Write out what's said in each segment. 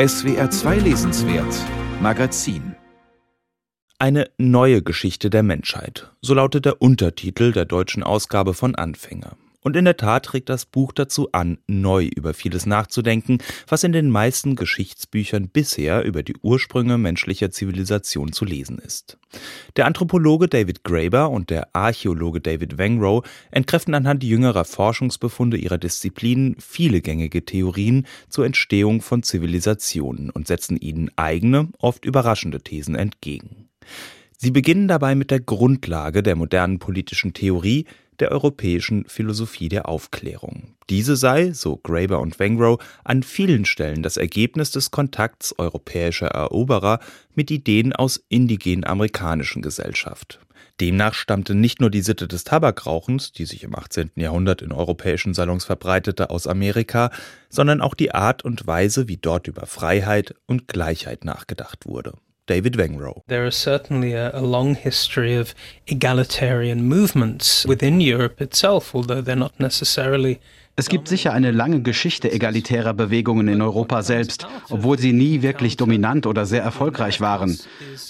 SWR 2 Lesenswert Magazin Eine neue Geschichte der Menschheit. So lautet der Untertitel der deutschen Ausgabe von Anfänger. Und in der Tat trägt das Buch dazu an, neu über vieles nachzudenken, was in den meisten Geschichtsbüchern bisher über die Ursprünge menschlicher Zivilisation zu lesen ist. Der Anthropologe David Graeber und der Archäologe David Wengrow entkräften anhand jüngerer Forschungsbefunde ihrer Disziplinen viele gängige Theorien zur Entstehung von Zivilisationen und setzen ihnen eigene, oft überraschende Thesen entgegen. Sie beginnen dabei mit der Grundlage der modernen politischen Theorie, der europäischen Philosophie der Aufklärung. Diese sei, so Graeber und Wengrow, an vielen Stellen das Ergebnis des Kontakts europäischer Eroberer mit Ideen aus indigenen amerikanischen Gesellschaft. Demnach stammte nicht nur die Sitte des Tabakrauchens, die sich im 18. Jahrhundert in europäischen Salons verbreitete, aus Amerika, sondern auch die Art und Weise, wie dort über Freiheit und Gleichheit nachgedacht wurde. David Wengrow. There is certainly a, a long history of egalitarian movements within Europe itself, although they're not necessarily es gibt sicher eine lange Geschichte egalitärer Bewegungen in Europa selbst, obwohl sie nie wirklich dominant oder sehr erfolgreich waren.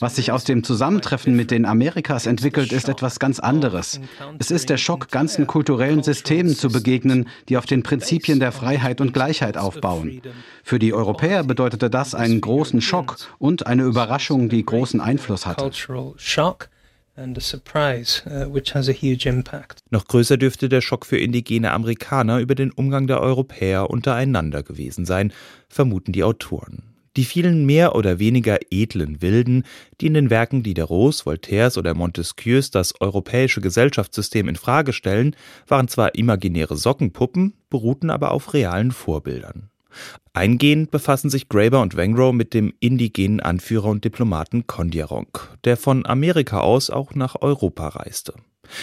Was sich aus dem Zusammentreffen mit den Amerikas entwickelt, ist etwas ganz anderes. Es ist der Schock, ganzen kulturellen Systemen zu begegnen, die auf den Prinzipien der Freiheit und Gleichheit aufbauen. Für die Europäer bedeutete das einen großen Schock und eine Überraschung, die großen Einfluss hatte. Uh, Noch größer dürfte der Schock für indigene Amerikaner über den Umgang der Europäer untereinander gewesen sein, vermuten die Autoren. Die vielen mehr oder weniger edlen Wilden, die in den Werken Diderots, Voltaires oder Montesquieus das europäische Gesellschaftssystem in Frage stellen, waren zwar imaginäre Sockenpuppen, beruhten aber auf realen Vorbildern. Eingehend befassen sich Graeber und Wengrow mit dem indigenen Anführer und Diplomaten Kondiaronk, der von Amerika aus auch nach Europa reiste.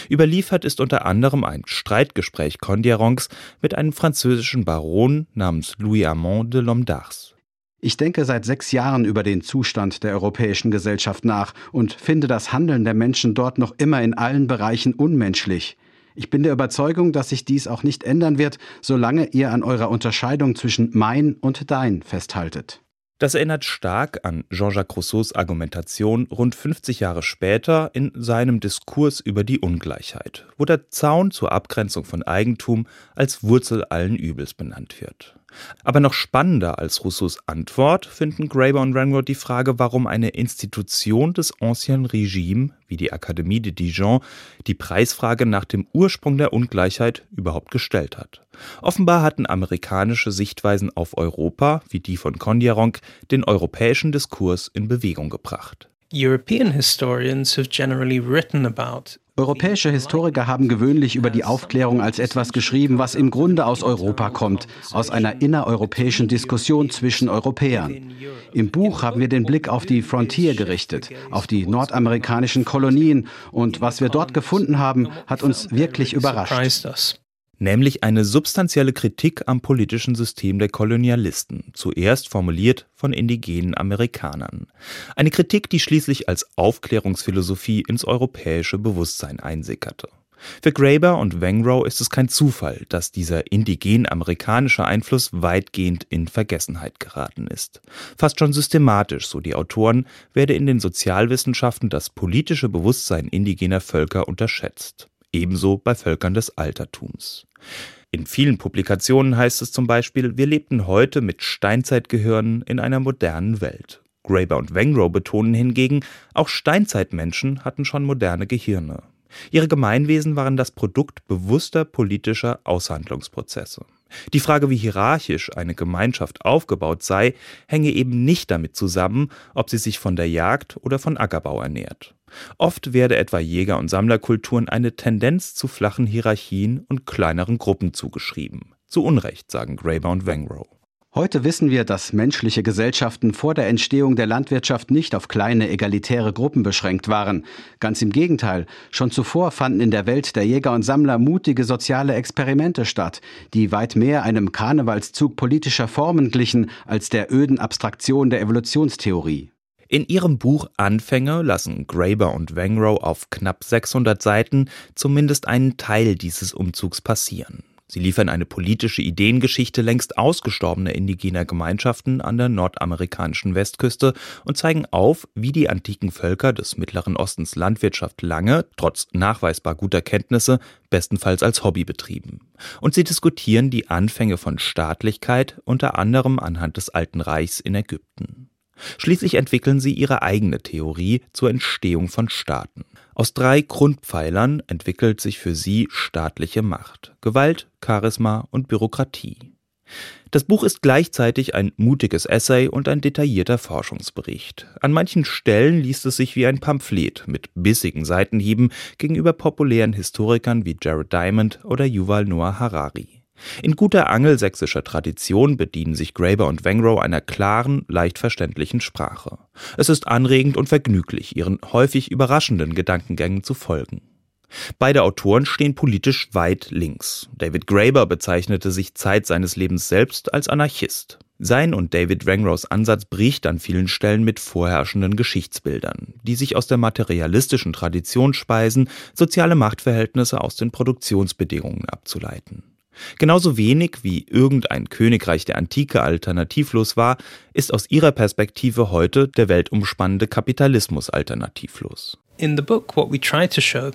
Überliefert ist unter anderem ein Streitgespräch Kondiaronks mit einem französischen Baron namens Louis Armand de Lomdars. Ich denke seit sechs Jahren über den Zustand der europäischen Gesellschaft nach und finde das Handeln der Menschen dort noch immer in allen Bereichen unmenschlich. Ich bin der Überzeugung, dass sich dies auch nicht ändern wird, solange ihr an eurer Unterscheidung zwischen mein und dein festhaltet. Das erinnert stark an Jean-Jacques Rousseaus Argumentation rund 50 Jahre später in seinem Diskurs über die Ungleichheit, wo der Zaun zur Abgrenzung von Eigentum als Wurzel allen Übels benannt wird. Aber noch spannender als Rousseaus Antwort finden Graeber und Renworth die Frage, warum eine Institution des Ancien Regime wie die Akademie de Dijon die Preisfrage nach dem Ursprung der Ungleichheit überhaupt gestellt hat. Offenbar hatten amerikanische Sichtweisen auf Europa, wie die von Kondiaronk, den europäischen Diskurs in Bewegung gebracht. European historians have generally written about Europäische Historiker haben gewöhnlich über die Aufklärung als etwas geschrieben, was im Grunde aus Europa kommt, aus einer innereuropäischen Diskussion zwischen Europäern. Im Buch haben wir den Blick auf die Frontier gerichtet, auf die nordamerikanischen Kolonien, und was wir dort gefunden haben, hat uns wirklich überrascht nämlich eine substanzielle Kritik am politischen System der Kolonialisten, zuerst formuliert von indigenen Amerikanern. Eine Kritik, die schließlich als Aufklärungsphilosophie ins europäische Bewusstsein einsickerte. Für Graeber und Wengrow ist es kein Zufall, dass dieser indigen-amerikanische Einfluss weitgehend in Vergessenheit geraten ist. Fast schon systematisch, so die Autoren, werde in den Sozialwissenschaften das politische Bewusstsein indigener Völker unterschätzt ebenso bei Völkern des Altertums. In vielen Publikationen heißt es zum Beispiel, wir lebten heute mit Steinzeitgehirnen in einer modernen Welt. Graeber und Wengrow betonen hingegen, auch Steinzeitmenschen hatten schon moderne Gehirne. Ihre Gemeinwesen waren das Produkt bewusster politischer Aushandlungsprozesse. Die Frage, wie hierarchisch eine Gemeinschaft aufgebaut sei, hänge eben nicht damit zusammen, ob sie sich von der Jagd oder von Ackerbau ernährt. Oft werde etwa Jäger- und Sammlerkulturen eine Tendenz zu flachen Hierarchien und kleineren Gruppen zugeschrieben. Zu Unrecht, sagen Graeber und Wengrow. Heute wissen wir, dass menschliche Gesellschaften vor der Entstehung der Landwirtschaft nicht auf kleine egalitäre Gruppen beschränkt waren. Ganz im Gegenteil, schon zuvor fanden in der Welt der Jäger und Sammler mutige soziale Experimente statt, die weit mehr einem Karnevalszug politischer Formen glichen als der öden Abstraktion der Evolutionstheorie. In ihrem Buch Anfänge lassen Graeber und Wengrow auf knapp 600 Seiten zumindest einen Teil dieses Umzugs passieren. Sie liefern eine politische Ideengeschichte längst ausgestorbener indigener Gemeinschaften an der nordamerikanischen Westküste und zeigen auf, wie die antiken Völker des Mittleren Ostens Landwirtschaft lange, trotz nachweisbar guter Kenntnisse, bestenfalls als Hobby betrieben. Und sie diskutieren die Anfänge von Staatlichkeit unter anderem anhand des Alten Reichs in Ägypten. Schließlich entwickeln sie ihre eigene Theorie zur Entstehung von Staaten. Aus drei Grundpfeilern entwickelt sich für sie staatliche Macht Gewalt, Charisma und Bürokratie. Das Buch ist gleichzeitig ein mutiges Essay und ein detaillierter Forschungsbericht. An manchen Stellen liest es sich wie ein Pamphlet mit bissigen Seitenhieben gegenüber populären Historikern wie Jared Diamond oder Yuval Noah Harari. In guter angelsächsischer Tradition bedienen sich Graeber und Wengrow einer klaren, leicht verständlichen Sprache. Es ist anregend und vergnüglich, ihren häufig überraschenden Gedankengängen zu folgen. Beide Autoren stehen politisch weit links. David Graeber bezeichnete sich Zeit seines Lebens selbst als Anarchist. Sein und David Wengrows Ansatz bricht an vielen Stellen mit vorherrschenden Geschichtsbildern, die sich aus der materialistischen Tradition speisen, soziale Machtverhältnisse aus den Produktionsbedingungen abzuleiten. Genauso wenig wie irgendein Königreich der Antike alternativlos war, ist aus ihrer Perspektive heute der weltumspannende Kapitalismus alternativlos. In the book, what we try to show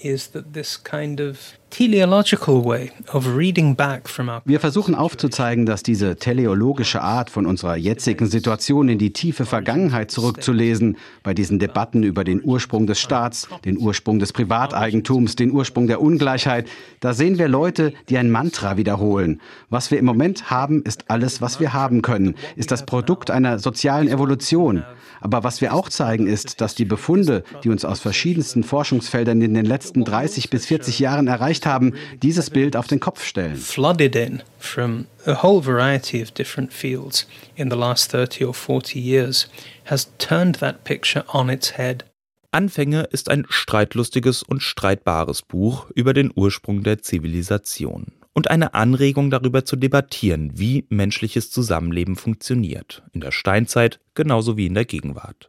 is that this kind of teleological way of reading back from our Wir versuchen aufzuzeigen, dass diese teleologische Art von unserer jetzigen Situation in die tiefe Vergangenheit zurückzulesen, bei diesen Debatten über den Ursprung des Staats, den Ursprung des Privateigentums, den Ursprung der Ungleichheit, da sehen wir Leute, die ein Mantra wiederholen. Was wir im Moment haben, ist alles, was wir haben können, ist das Produkt einer sozialen Evolution. Aber was wir auch zeigen, ist, dass die Befunde, die uns aus verschiedensten Forschungsfeldern in den letzten 30 bis 40 Jahren erreicht haben, dieses Bild auf den Kopf stellen. flooded in from a whole variety of different fields in the last 30 or 40 years has turned that picture on its head. Anfänge ist ein streitlustiges und streitbares Buch über den Ursprung der Zivilisation und eine Anregung darüber zu debattieren, wie menschliches Zusammenleben funktioniert, in der Steinzeit genauso wie in der Gegenwart.